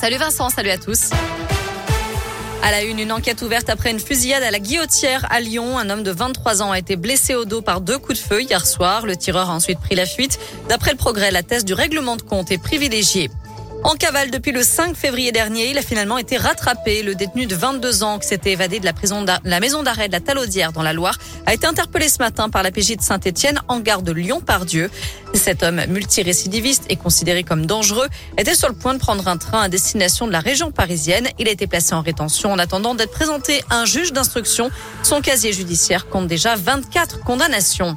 Salut Vincent, salut à tous. À la une, une enquête ouverte après une fusillade à la Guillotière à Lyon. Un homme de 23 ans a été blessé au dos par deux coups de feu hier soir. Le tireur a ensuite pris la fuite. D'après le progrès, la thèse du règlement de compte est privilégiée. En cavale depuis le 5 février dernier, il a finalement été rattrapé. Le détenu de 22 ans qui s'était évadé de la, prison la maison d'arrêt de la Talaudière dans la Loire a été interpellé ce matin par la PJ de Saint-Etienne en gare de Lyon-Pardieu. Cet homme multirécidiviste et considéré comme dangereux était sur le point de prendre un train à destination de la région parisienne. Il a été placé en rétention en attendant d'être présenté à un juge d'instruction. Son casier judiciaire compte déjà 24 condamnations.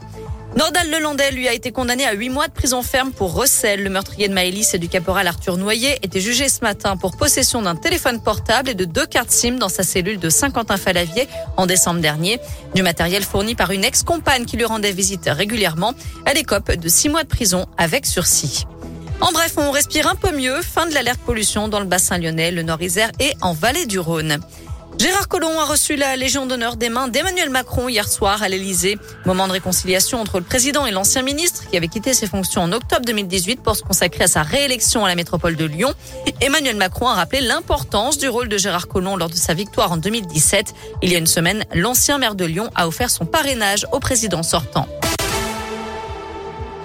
Nordal Lelandais lui a été condamné à huit mois de prison ferme pour recel. Le meurtrier de Maëlys et du caporal Arthur Noyer était jugé ce matin pour possession d'un téléphone portable et de deux cartes SIM dans sa cellule de Saint-Quentin-Falavier en décembre dernier. Du matériel fourni par une ex-compagne qui lui rendait visite régulièrement. Elle écope de six mois de prison avec sursis. En bref, on respire un peu mieux. Fin de l'alerte pollution dans le bassin lyonnais, le Nord-Isère et en vallée du Rhône. Gérard Collomb a reçu la Légion d'honneur des mains d'Emmanuel Macron hier soir à l'Elysée. Moment de réconciliation entre le président et l'ancien ministre qui avait quitté ses fonctions en octobre 2018 pour se consacrer à sa réélection à la métropole de Lyon. Emmanuel Macron a rappelé l'importance du rôle de Gérard Collomb lors de sa victoire en 2017. Il y a une semaine, l'ancien maire de Lyon a offert son parrainage au président sortant.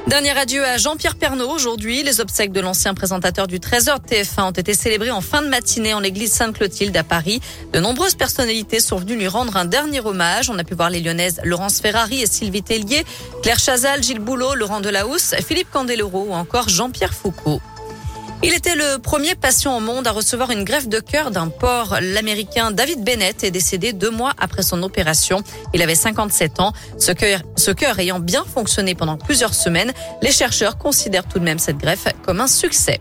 Dernier adieu à Jean-Pierre Pernaud aujourd'hui. Les obsèques de l'ancien présentateur du Trésor TF1 ont été célébrées en fin de matinée en l'église Sainte-Clotilde à Paris. De nombreuses personnalités sont venues lui rendre un dernier hommage. On a pu voir les Lyonnaises Laurence Ferrari et Sylvie Tellier, Claire Chazal, Gilles Boulot, Laurent Delahousse, Philippe Candeloro ou encore Jean-Pierre Foucault. Il était le premier patient au monde à recevoir une greffe de cœur d'un porc. L'américain David Bennett est décédé deux mois après son opération. Il avait 57 ans. Ce cœur, ayant bien fonctionné pendant plusieurs semaines, les chercheurs considèrent tout de même cette greffe comme un succès.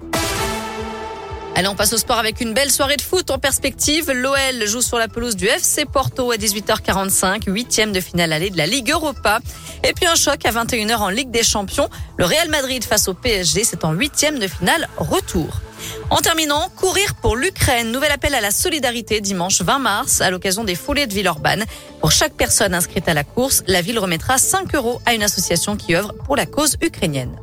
Allez, on passe au sport avec une belle soirée de foot en perspective. L'OL joue sur la pelouse du FC Porto à 18h45, huitième de finale allée de la Ligue Europa. Et puis un choc à 21h en Ligue des Champions. Le Real Madrid face au PSG, c'est en huitième de finale retour. En terminant, courir pour l'Ukraine. Nouvel appel à la solidarité dimanche 20 mars à l'occasion des foulées de Villeurbanne. Pour chaque personne inscrite à la course, la ville remettra 5 euros à une association qui œuvre pour la cause ukrainienne.